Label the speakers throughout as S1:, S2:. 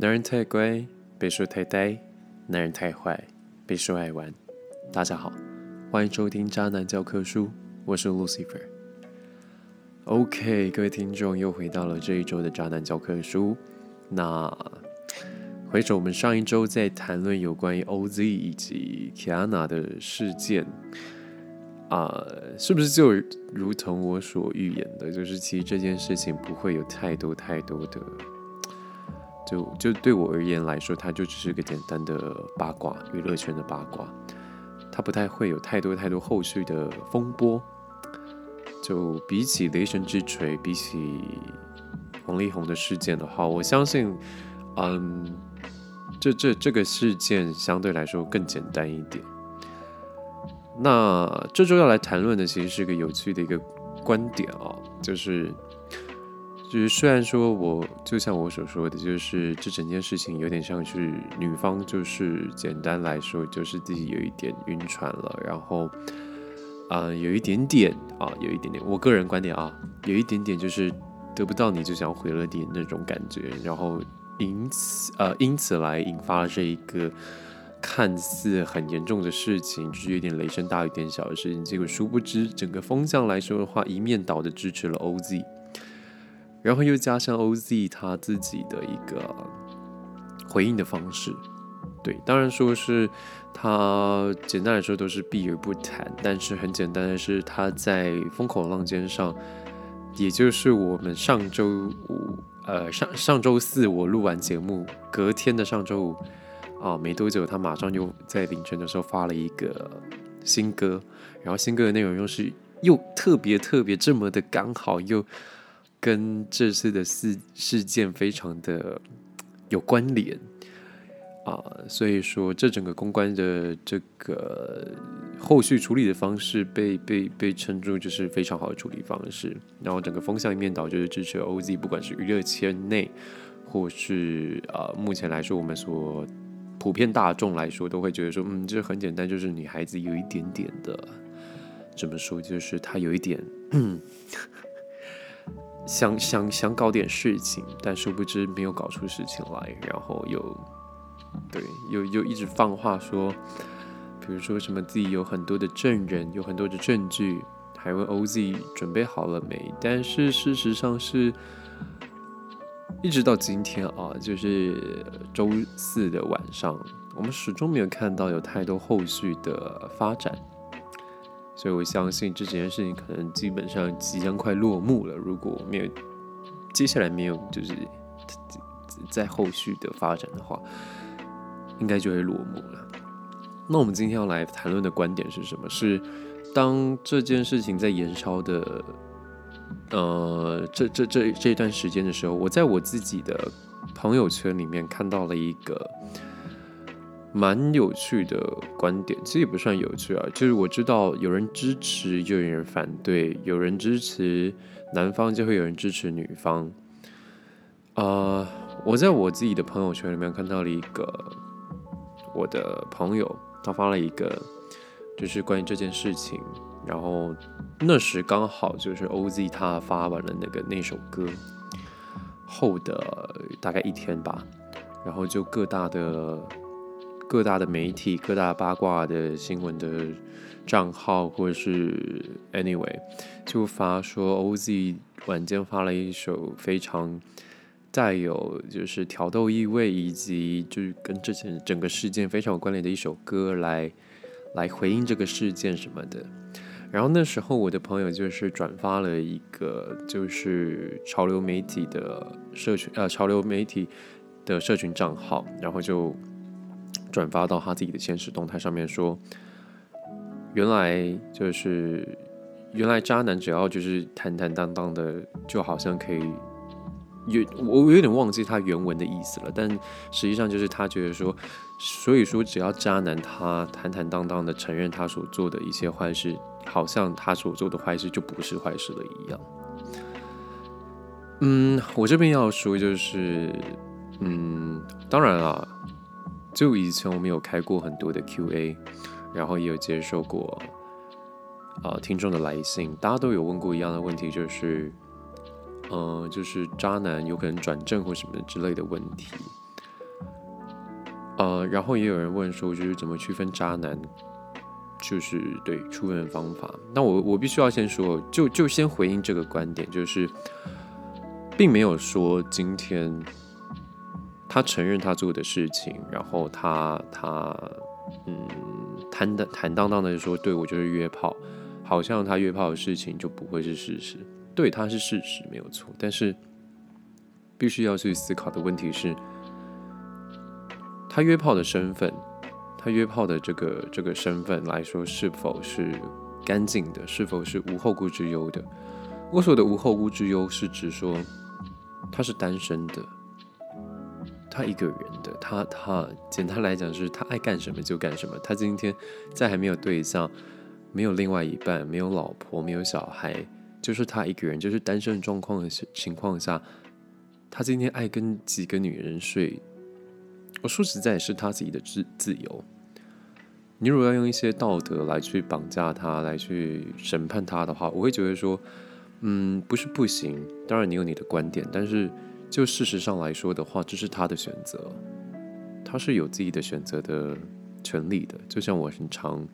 S1: 男人太乖，别说太呆；男人太坏，别说爱玩。大家好，欢迎收听《渣男教科书》，我是 Lucifer。OK，各位听众又回到了这一周的《渣男教科书》。那回首我们上一周在谈论有关于 OZ 以及 Kiana 的事件，啊，是不是就如同我所预言的，就是其实这件事情不会有太多太多的。就就对我而言来说，它就只是个简单的八卦，娱乐圈的八卦，它不太会有太多太多后续的风波。就比起雷神之锤，比起王力宏的事件的话，我相信，嗯，这这这个事件相对来说更简单一点。那这周要来谈论的，其实是个有趣的一个观点啊，就是。就是虽然说，我就像我所说的，就是这整件事情有点像是女方，就是简单来说，就是自己有一点晕船了，然后，啊，有一点点啊，有一点点，我个人观点啊，有一点点就是得不到你就想毁了点那种感觉，然后因此呃因此来引发了这一个看似很严重的事情，就是有点雷声大雨点小的事情，结果殊不知整个风向来说的话，一面倒的支持了 OZ。然后又加上 OZ 他自己的一个回应的方式，对，当然说是他简单来说都是避而不谈，但是很简单的是他在风口浪尖上，也就是我们上周五呃上上周四我录完节目，隔天的上周五啊没多久，他马上就在凌晨的时候发了一个新歌，然后新歌的内容又是又特别特别这么的刚好又。跟这次的事事件非常的有关联啊，所以说这整个公关的这个后续处理的方式被被被称作就是非常好的处理方式，然后整个风向一面倒就是支持 OZ，不管是娱乐圈内或是啊目前来说我们所普遍大众来说都会觉得说，嗯，这很简单，就是女孩子有一点点的怎么说，就是她有一点。想想想搞点事情，但殊不知没有搞出事情来，然后又对又又一直放话说，比如说什么自己有很多的证人，有很多的证据，还问 OZ 准备好了没？但是事实上是，一直到今天啊，就是周四的晚上，我们始终没有看到有太多后续的发展。所以我相信这件事情可能基本上即将快落幕了。如果没有接下来没有就是在后续的发展的话，应该就会落幕了。那我们今天要来谈论的观点是什么？是当这件事情在延烧的呃这这这这段时间的时候，我在我自己的朋友圈里面看到了一个。蛮有趣的观点，其实也不算有趣啊。就是我知道有人支持，就有人反对；有人支持男方，就会有人支持女方。啊，我在我自己的朋友圈里面看到了一个我的朋友，他发了一个就是关于这件事情。然后那时刚好就是 OZ 他发完了那个那首歌后的大概一天吧，然后就各大的。各大的媒体、各大八卦的新闻的账号，或者是 anyway，就发说 OZ 晚间发了一首非常带有就是挑逗意味，以及就是跟这件整个事件非常有关联的一首歌来来回应这个事件什么的。然后那时候我的朋友就是转发了一个就是潮流媒体的社群呃潮流媒体的社群账号，然后就。转发到他自己的现实动态上面说，原来就是原来渣男只要就是坦坦荡荡的，就好像可以有我有点忘记他原文的意思了，但实际上就是他觉得说，所以说只要渣男他坦坦荡荡的承认他所做的一些坏事，好像他所做的坏事就不是坏事了一样。嗯，我这边要说就是，嗯，当然了。就以前我们有开过很多的 Q&A，然后也有接受过啊听众的来信，大家都有问过一样的问题，就是，嗯，就是渣男有可能转正或什么之类的问题。呃，然后也有人问说，就是怎么区分渣男？就是对处分方法。那我我必须要先说，就就先回应这个观点，就是并没有说今天他承认他做的事情，然后他他嗯坦坦坦荡荡的说，对我就是约炮，好像他约炮的事情就不会是事实。对，他是事实没有错，但是必须要去思考的问题是。他约炮的身份，他约炮的这个这个身份来说，是否是干净的？是否是无后顾之忧的？我说的无后顾之忧，是指说他是单身的，他一个人的，他他简单来讲，是他爱干什么就干什么。他今天在还没有对象、没有另外一半、没有老婆、没有小孩，就是他一个人，就是单身状况的情况下，他今天爱跟几个女人睡。我说实在，是他自己的自自由。你如果要用一些道德来去绑架他，来去审判他的话，我会觉得说，嗯，不是不行。当然，你有你的观点，但是就事实上来说的话，这是他的选择，他是有自己的选择的权利的。就像我很常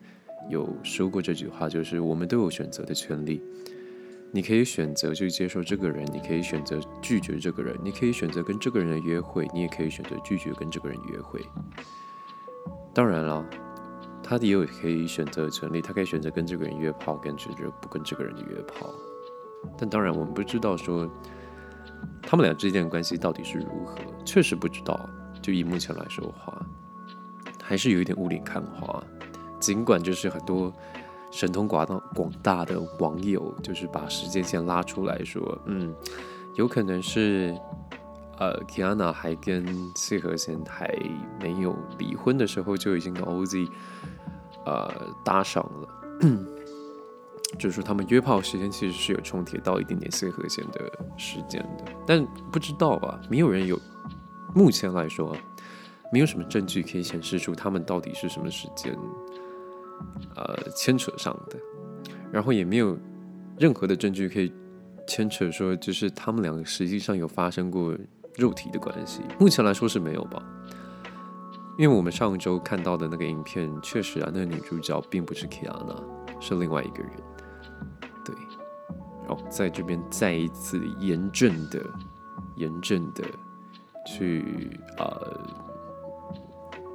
S1: 有说过这句话，就是我们都有选择的权利。你可以选择去接受这个人，你可以选择拒绝这个人，你可以选择跟这个人的约会，你也可以选择拒绝跟这个人约会。当然了，他也有可以选择的权利，他可以选择跟这个人约炮，跟选择不跟这个人约炮。但当然，我们不知道说他们俩之间的关系到底是如何，确实不知道。就以目前来说的话，还是有一点雾里看花。尽管就是很多。神通广大广大的网友就是把时间线拉出来说，嗯，有可能是，呃，Kiana 还跟谢和弦还没有离婚的时候就已经跟 OZ，呃，搭上了，就是说他们约炮时间其实是有重叠到一点点谢和弦的时间的，但不知道啊，没有人有，目前来说，没有什么证据可以显示出他们到底是什么时间。呃，牵扯上的，然后也没有任何的证据可以牵扯说，就是他们两个实际上有发生过肉体的关系。目前来说是没有吧？因为我们上周看到的那个影片，确实啊，那个女主角并不是 Kiana，是另外一个人。对，然后在这边再一次严正的、严正的去呃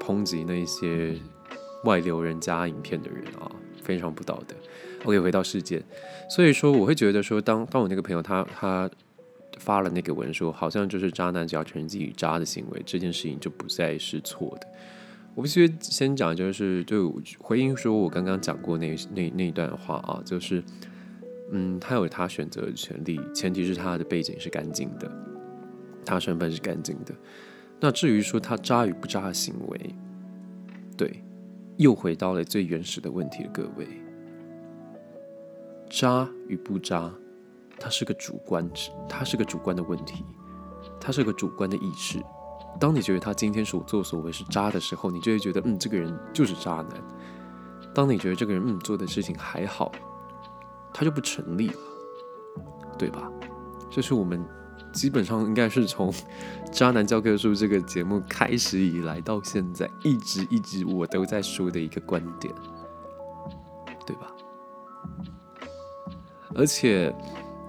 S1: 抨击那些。外流人加影片的人啊，非常不道德。OK，回到事件，所以说我会觉得说，当当我那个朋友他他发了那个文说，好像就是渣男只要承认自己渣的行为，这件事情就不再是错的。我必须先讲，就是就回应说我刚刚讲过那那那一段话啊，就是嗯，他有他选择的权利，前提是他的背景是干净的，他身份是干净的。那至于说他渣与不渣的行为，对。又回到了最原始的问题，各位，渣与不渣，它是个主观，它是个主观的问题，它是个主观的意识。当你觉得他今天所作所为是渣的时候，你就会觉得，嗯，这个人就是渣男。当你觉得这个人，嗯，做的事情还好，他就不成立了，对吧？这是我们。基本上应该是从《渣男教科书》这个节目开始以来到现在，一直一直我都在说的一个观点，对吧？而且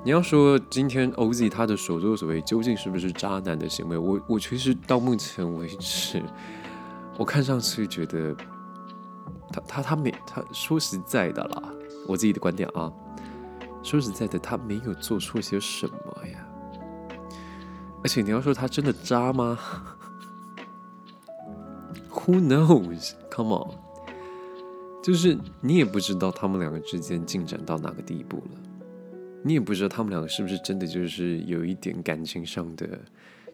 S1: 你要说今天 OZ 他的所作所为究竟是不是渣男的行为，我我其实到目前为止，我看上去觉得他他他没他说实在的啦，我自己的观点啊，说实在的，他没有做错些什么呀。而且你要说他真的渣吗？Who knows? Come on，就是你也不知道他们两个之间进展到哪个地步了，你也不知道他们两个是不是真的就是有一点感情上的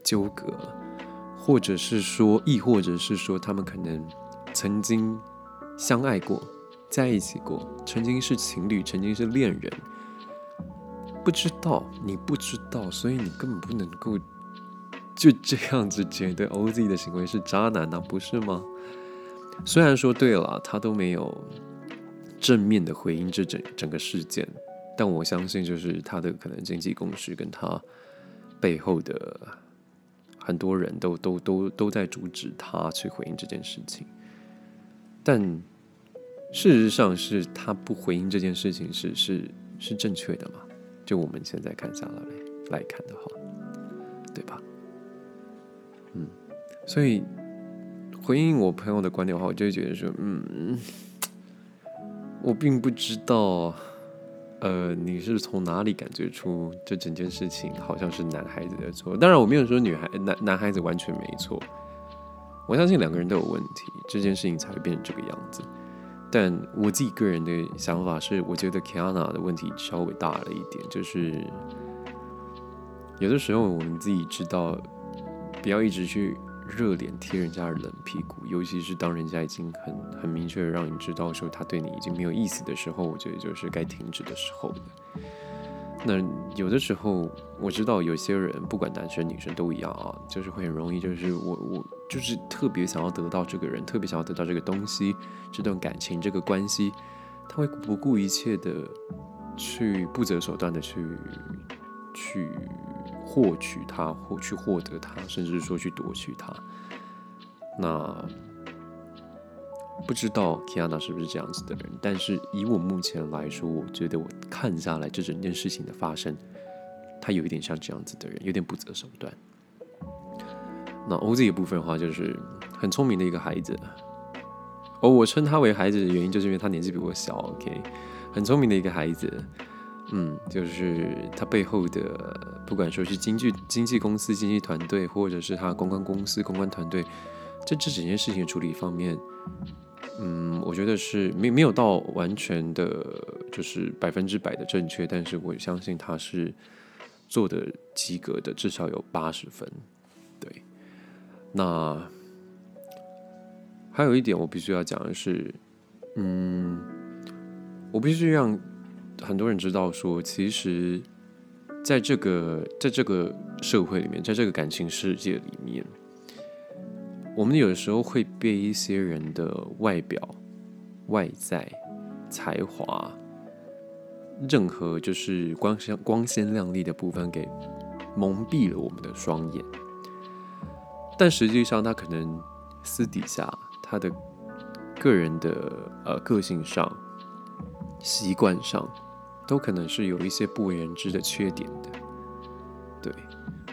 S1: 纠葛，或者是说，亦或者是说他们可能曾经相爱过，在一起过，曾经是情侣，曾经是恋人，不知道，你不知道，所以你根本不能够。就这样子觉得 OZ 的行为是渣男呢，不是吗？虽然说对了，他都没有正面的回应这整整个事件，但我相信就是他的可能经济公司跟他背后的很多人都都都都在阻止他去回应这件事情，但事实上是他不回应这件事情是是是正确的嘛？就我们现在看下来来看的话，对吧？嗯，所以回应我朋友的观点的话，我就会觉得说，嗯，我并不知道。呃，你是从哪里感觉出这整件事情好像是男孩子的错？当然，我没有说女孩男男孩子完全没错。我相信两个人都有问题，这件事情才会变成这个样子。但我自己个人的想法是，我觉得 Kiana 的问题稍微大了一点，就是有的时候我们自己知道，不要一直去。热脸贴人家的冷屁股，尤其是当人家已经很很明确的让你知道说他对你已经没有意思的时候，我觉得就是该停止的时候了。那有的时候我知道有些人不管男生女生都一样啊，就是会很容易，就是我我就是特别想要得到这个人，特别想要得到这个东西，这段感情这个关系，他会不顾一切的去不择手段的去去。获取它，或去获得它，甚至说去夺取它。那不知道 Kiana 是不是这样子的人？但是以我目前来说，我觉得我看下来这整件事情的发生，他有一点像这样子的人，有点不择手段。那 OZ 的部分的话，就是很聪明的一个孩子。哦，我称他为孩子的原因，就是因为他年纪比我小。OK，很聪明的一个孩子。嗯，就是他背后的，不管说是经纪经纪公司、经纪团队，或者是他公关公司、公关团队，在这整件事情处理方面，嗯，我觉得是没没有到完全的，就是百分之百的正确，但是我相信他是做的及格的，至少有八十分。对，那还有一点我必须要讲的是，嗯，我必须让。很多人知道说，其实，在这个在这个社会里面，在这个感情世界里面，我们有的时候会被一些人的外表、外在、才华，任何就是光鲜光鲜亮丽的部分给蒙蔽了我们的双眼。但实际上，他可能私底下他的个人的呃个性上、习惯上。都可能是有一些不为人知的缺点的，对。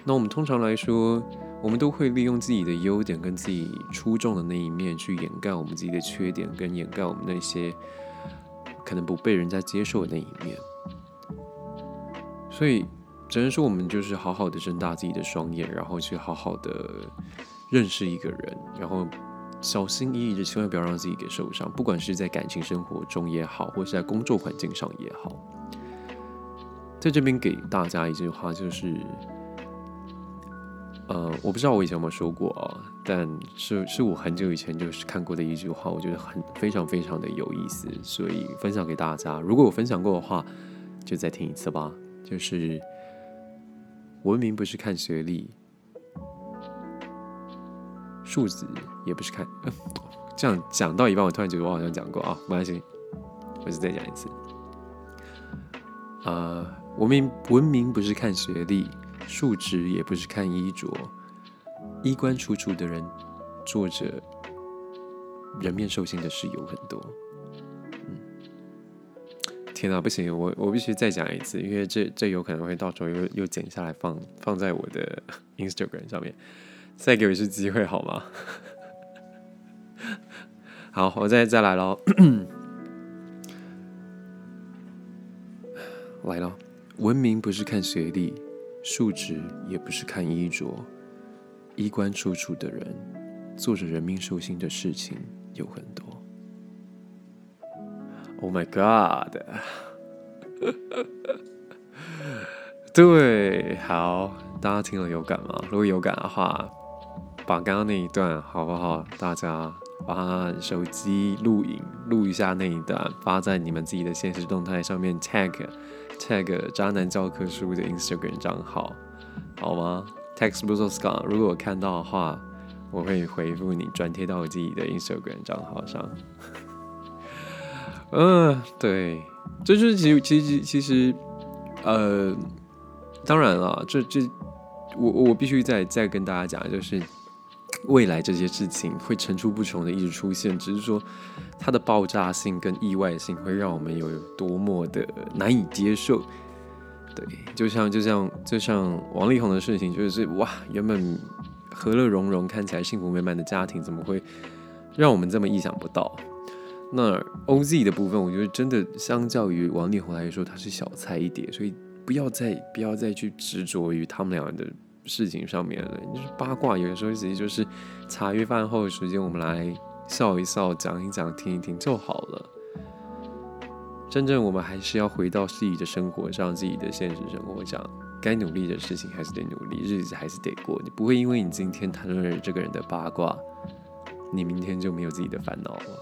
S1: 那我们通常来说，我们都会利用自己的优点跟自己出众的那一面，去掩盖我们自己的缺点，跟掩盖我们那些可能不被人家接受的那一面。所以，只能说我们就是好好的睁大自己的双眼，然后去好好的认识一个人，然后。小心翼翼的，千万不要让自己给受伤。不管是在感情生活中也好，或是在工作环境上也好，在这边给大家一句话，就是，呃，我不知道我以前有没有说过啊，但是是我很久以前就是看过的一句话，我觉得很非常非常的有意思，所以分享给大家。如果我分享过的话，就再听一次吧。就是文明不是看学历。数字也不是看，这样讲到一半，我突然觉得我好像讲过啊，没关系，我就再讲一次。啊，文明文明不是看学历，数值也不是看衣着，衣冠楚楚的人，做着人面兽心的事有很多。嗯，天哪，不行，我我必须再讲一次，因为这这有可能会到时候又又剪下来放放在我的 Instagram 上面。再给我一次机会好吗？好，我再再来喽。来了，文明不是看学历、素质，也不是看衣着，衣冠楚楚的人，做着人命寿星的事情有很多。Oh my god！对，好，大家听了有感吗？如果有感的话。把刚刚那一段好不好？大家把手机录影录一下那一段，发在你们自己的现实动态上面，tag tag 渣男教科书的 Instagram 账号，好吗？Text b u z o s c a 如果我看到的话，我会回复你，转贴到我自己的 Instagram 账号上。嗯，对，这就是其实其实其实，呃，当然了，这这。我我必须再再跟大家讲，就是未来这些事情会层出不穷的一直出现，只是说它的爆炸性跟意外性会让我们有多么的难以接受。对，就像就像就像王力宏的事情，就是哇，原本和乐融融、看起来幸福美满的家庭，怎么会让我们这么意想不到？那 OZ 的部分，我觉得真的相较于王力宏来说，他是小菜一碟，所以不要再不要再去执着于他们两人的事情上面了。就是八卦，有的时候其实就是茶余饭后的时间，我们来笑一笑、讲一讲、听一听就好了。真正我们还是要回到自己的生活上，自己的现实生活上，该努力的事情还是得努力，日子还是得过。你不会因为你今天谈论了这个人的八卦，你明天就没有自己的烦恼了，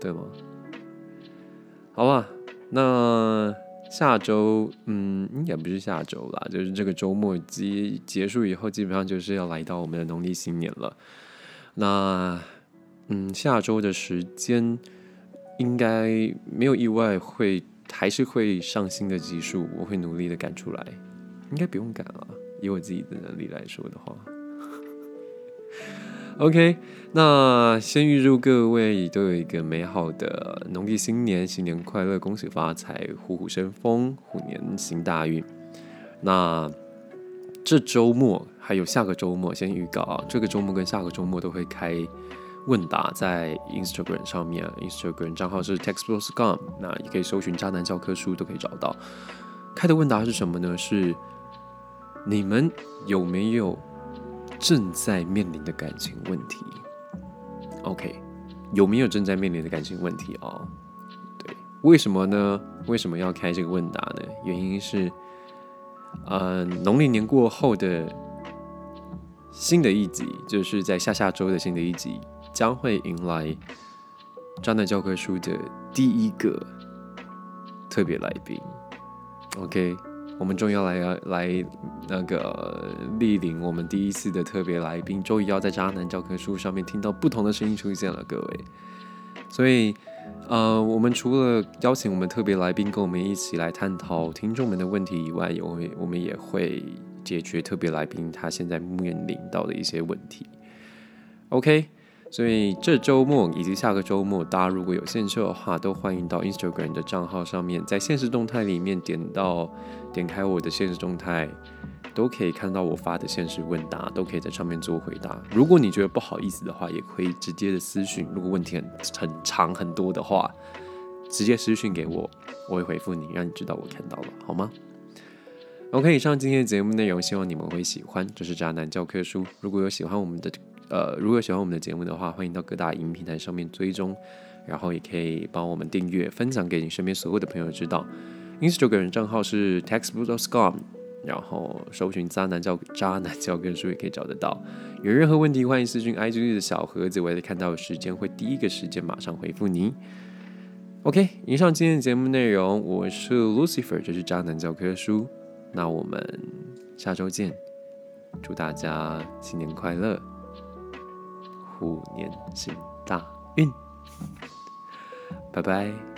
S1: 对吗？好吧，那下周，嗯，应该不是下周啦，就是这个周末结结束以后，基本上就是要来到我们的农历新年了。那，嗯，下周的时间。应该没有意外，会还是会上新的集数，我会努力的赶出来。应该不用赶了，以我自己的能力来说的话。OK，那先预祝各位都有一个美好的农历新年，新年快乐，恭喜发财，虎虎生风，虎年行大运。那这周末还有下个周末，先预告啊，这个周末跟下个周末都会开。问答在 Instagram 上面，Instagram 账号是 textbooks.com，那也可以搜寻渣男教科书都可以找到。开的问答是什么呢？是你们有没有正在面临的感情问题？OK，有没有正在面临的感情问题啊？对，为什么呢？为什么要开这个问答呢？原因是，呃，农历年过后的新的一集，就是在下下周的新的一集。将会迎来《渣男教科书》的第一个特别来宾。OK，我们终于要来来那个莅临我们第一次的特别来宾，终于要在《渣男教科书》上面听到不同的声音出现了，各位。所以，呃，我们除了邀请我们特别来宾跟我们一起来探讨听众们的问题以外，也会我们也会解决特别来宾他现在面临到的一些问题。OK。所以这周末以及下个周末，大家如果有兴趣的话，都欢迎到 Instagram 的账号上面，在现实动态里面点到点开我的现实动态，都可以看到我发的现实问答，都可以在上面做回答。如果你觉得不好意思的话，也可以直接的私讯。如果问题很很长很多的话，直接私讯给我，我会回复你，让你知道我看到了，好吗？OK，以上今天的节目内容，希望你们会喜欢。这是渣男教科书，如果有喜欢我们的。呃，如果喜欢我们的节目的话，欢迎到各大音平台上面追踪，然后也可以帮我们订阅、分享给你身边所有的朋友知道。Instagram 账号是 textbookscom，然后搜寻“渣男教渣男教科书”也可以找得到。有任何问题，欢迎私信 IG 的小盒子，我也看到时间会第一个时间马上回复您。OK，以上今天的节目内容，我是 Lucifer，这是渣男教科书，那我们下周见，祝大家新年快乐！虎年行大运，拜拜。